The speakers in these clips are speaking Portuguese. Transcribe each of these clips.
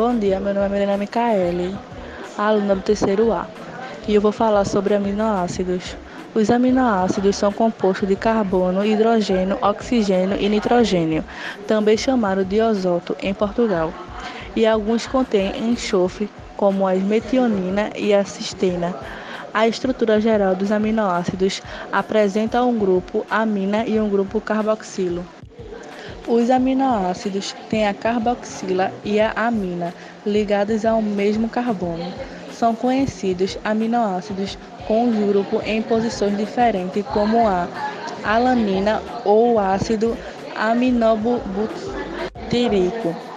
Bom dia, meu nome é Milena Micaele, aluna do terceiro A, e eu vou falar sobre aminoácidos. Os aminoácidos são compostos de carbono, hidrogênio, oxigênio e nitrogênio, também chamado de azoto em Portugal. E alguns contêm enxofre, como a metionina e a cisteína. A estrutura geral dos aminoácidos apresenta um grupo amina e um grupo carboxilo. Os aminoácidos têm a carboxila e a amina ligados ao mesmo carbono. São conhecidos aminoácidos com os grupos em posições diferentes, como a alanina ou o ácido aminobutírico.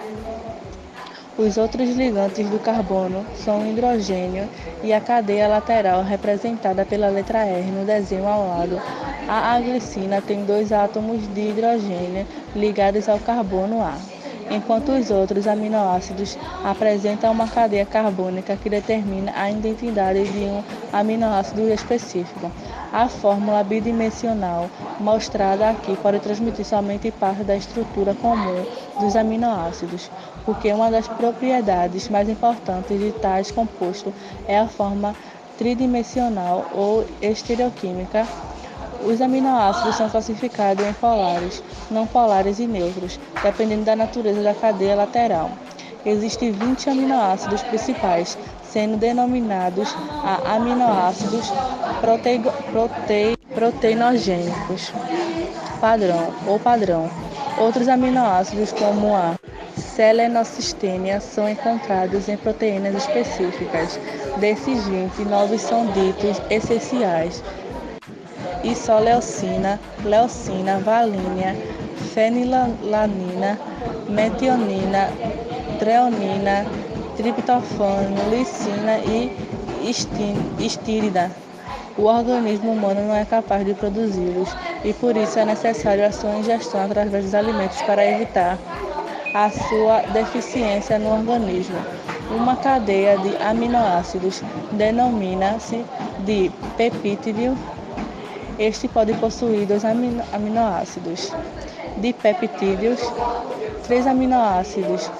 Os outros ligantes do carbono são o hidrogênio e a cadeia lateral representada pela letra R no desenho ao lado. A glicina tem dois átomos de hidrogênio ligados ao carbono A, enquanto os outros aminoácidos apresentam uma cadeia carbônica que determina a identidade de um aminoácido específico. A fórmula bidimensional mostrada aqui pode transmitir somente parte da estrutura comum dos aminoácidos, porque uma das propriedades mais importantes de tais compostos é a forma tridimensional ou estereoquímica. Os aminoácidos são classificados em polares, não polares e neutros, dependendo da natureza da cadeia lateral. Existem 20 aminoácidos principais, sendo denominados a aminoácidos prote... Prote... proteinogênicos padrão ou padrão. Outros aminoácidos, como a selenocistênia, são encontrados em proteínas específicas. Desses 20, nove são ditos essenciais: isoleucina, leucina, valínia, fenilalanina, metionina, treonina, triptofano, lisina e estírida. O organismo humano não é capaz de produzi-los e por isso é necessário a sua ingestão através dos alimentos para evitar a sua deficiência no organismo. Uma cadeia de aminoácidos denomina-se de peptídeo. Este pode possuir dois aminoácidos dipeptídeos, três aminoácidos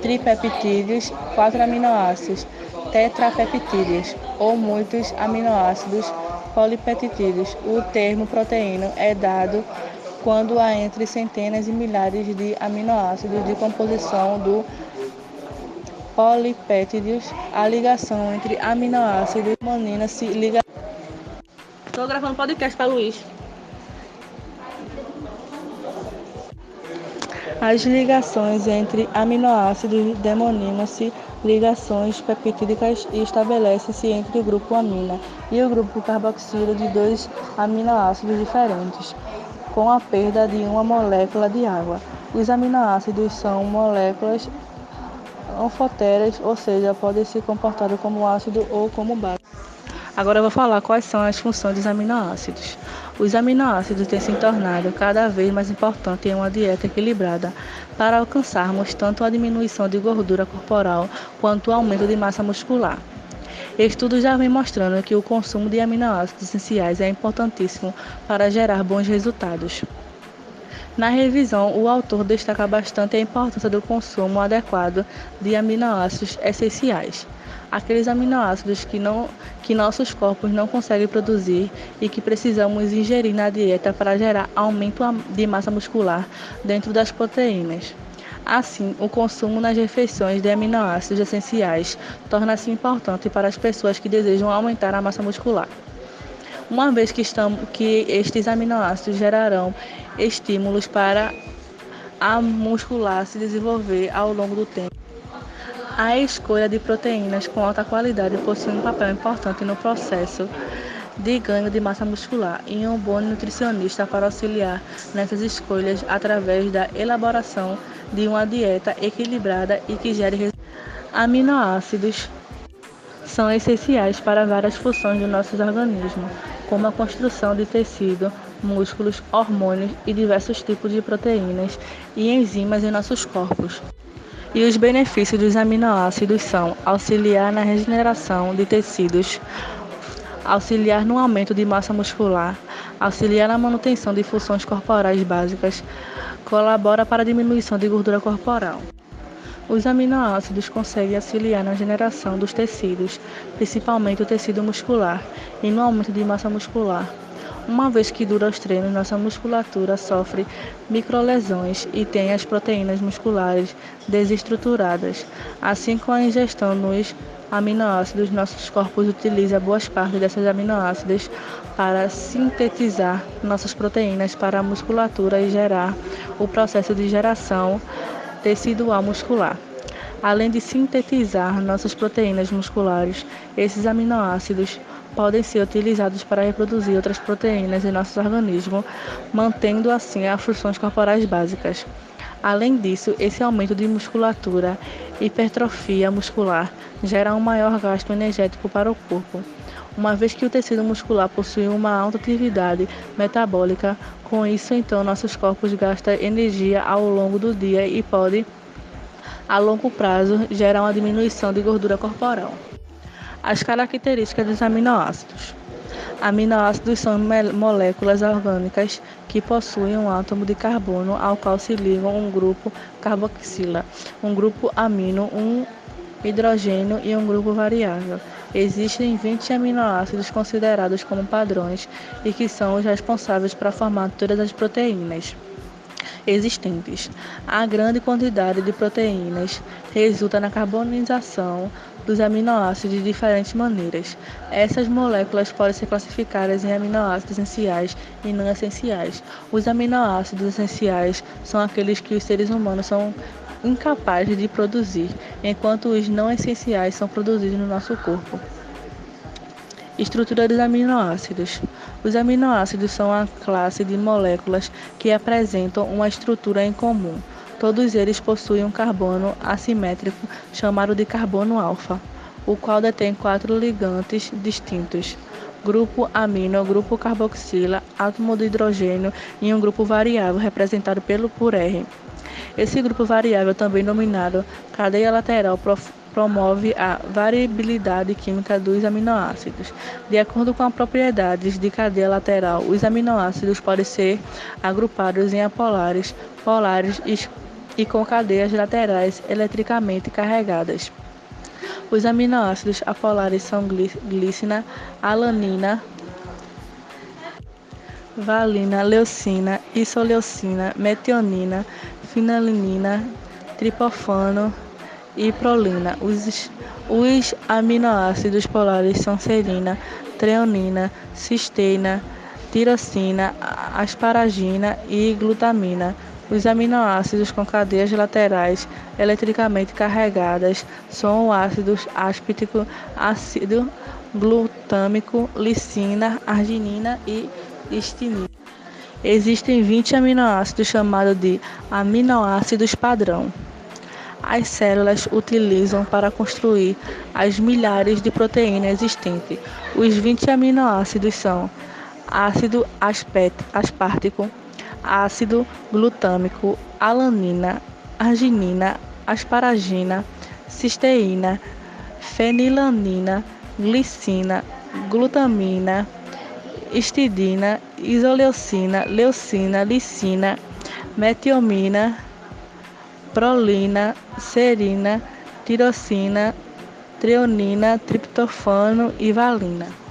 tripeptídeos, quatro aminoácidos tetrapeptídeos ou muitos aminoácidos polipeptídeos. O termo proteína é dado quando há entre centenas e milhares de aminoácidos de composição do polipeptídeos. A ligação entre aminoácidos e monina se liga. Estou gravando podcast para Luiz. As ligações entre aminoácidos denomina-se ligações peptídicas e estabelece-se entre o grupo amina e o grupo carboxilo de dois aminoácidos diferentes, com a perda de uma molécula de água. Os aminoácidos são moléculas anfoteras, ou seja, podem se comportar como ácido ou como base. Agora vou falar quais são as funções dos aminoácidos. Os aminoácidos têm se tornado cada vez mais importantes em uma dieta equilibrada para alcançarmos tanto a diminuição de gordura corporal quanto o aumento de massa muscular. Estudos já vêm mostrando que o consumo de aminoácidos essenciais é importantíssimo para gerar bons resultados. Na revisão, o autor destaca bastante a importância do consumo adequado de aminoácidos essenciais aqueles aminoácidos que, não, que nossos corpos não conseguem produzir e que precisamos ingerir na dieta para gerar aumento de massa muscular dentro das proteínas. Assim, o consumo nas refeições de aminoácidos essenciais torna-se importante para as pessoas que desejam aumentar a massa muscular. Uma vez que, estamos, que estes aminoácidos gerarão estímulos para a muscular se desenvolver ao longo do tempo. A escolha de proteínas com alta qualidade possui um papel importante no processo de ganho de massa muscular e um bom nutricionista para auxiliar nessas escolhas através da elaboração de uma dieta equilibrada e que gere aminoácidos são essenciais para várias funções do nosso organismo, como a construção de tecido, músculos, hormônios e diversos tipos de proteínas e enzimas em nossos corpos. E os benefícios dos aminoácidos são auxiliar na regeneração de tecidos, auxiliar no aumento de massa muscular, auxiliar na manutenção de funções corporais básicas, colabora para a diminuição de gordura corporal. Os aminoácidos conseguem auxiliar na generação dos tecidos, principalmente o tecido muscular, e no aumento de massa muscular. Uma vez que dura os treinos, nossa musculatura sofre microlesões e tem as proteínas musculares desestruturadas. Assim, com a ingestão dos aminoácidos, nossos corpos utilizam boas partes dessas aminoácidos para sintetizar nossas proteínas para a musculatura e gerar o processo de geração tecidual muscular. Além de sintetizar nossas proteínas musculares, esses aminoácidos podem ser utilizados para reproduzir outras proteínas em nosso organismo, mantendo assim as funções corporais básicas. Além disso, esse aumento de musculatura, hipertrofia muscular, gera um maior gasto energético para o corpo. Uma vez que o tecido muscular possui uma alta atividade metabólica, com isso então nossos corpos gastam energia ao longo do dia e pode, a longo prazo, gerar uma diminuição de gordura corporal. As características dos aminoácidos. Aminoácidos são moléculas orgânicas que possuem um átomo de carbono ao qual se ligam um grupo carboxila, um grupo amino, um hidrogênio e um grupo variável. Existem 20 aminoácidos considerados como padrões e que são os responsáveis para formar todas as proteínas existentes. A grande quantidade de proteínas resulta na carbonização dos aminoácidos de diferentes maneiras. Essas moléculas podem ser classificadas em aminoácidos essenciais e não essenciais. Os aminoácidos essenciais são aqueles que os seres humanos são incapazes de produzir, enquanto os não essenciais são produzidos no nosso corpo. Estrutura dos aminoácidos. Os aminoácidos são a classe de moléculas que apresentam uma estrutura em comum. Todos eles possuem um carbono assimétrico chamado de carbono alfa, o qual detém quatro ligantes distintos: grupo amino, grupo carboxila, átomo de hidrogênio e um grupo variável representado pelo por R. Esse grupo variável, também denominado cadeia lateral promove a variabilidade química dos aminoácidos. De acordo com as propriedades de cadeia lateral, os aminoácidos podem ser agrupados em apolares, polares e com cadeias laterais eletricamente carregadas. Os aminoácidos apolares são glicina, alanina, valina, leucina, isoleucina, metionina, finalinina, tripofano, e prolina. Os, os aminoácidos polares são serina, treonina, cisteína, tirosina, asparagina e glutamina. Os aminoácidos com cadeias laterais eletricamente carregadas são o ácido áspítico, ácido glutâmico, lisina, arginina e histamina. Existem 20 aminoácidos chamados de aminoácidos padrão as células utilizam para construir as milhares de proteínas existentes. Os 20 aminoácidos são ácido aspartico, ácido glutâmico, alanina, arginina, asparagina, cisteína, fenilanina, glicina, glutamina, histidina, isoleucina, leucina, lisina, metiomina, prolina, serina, tirosina, treonina, triptofano e valina.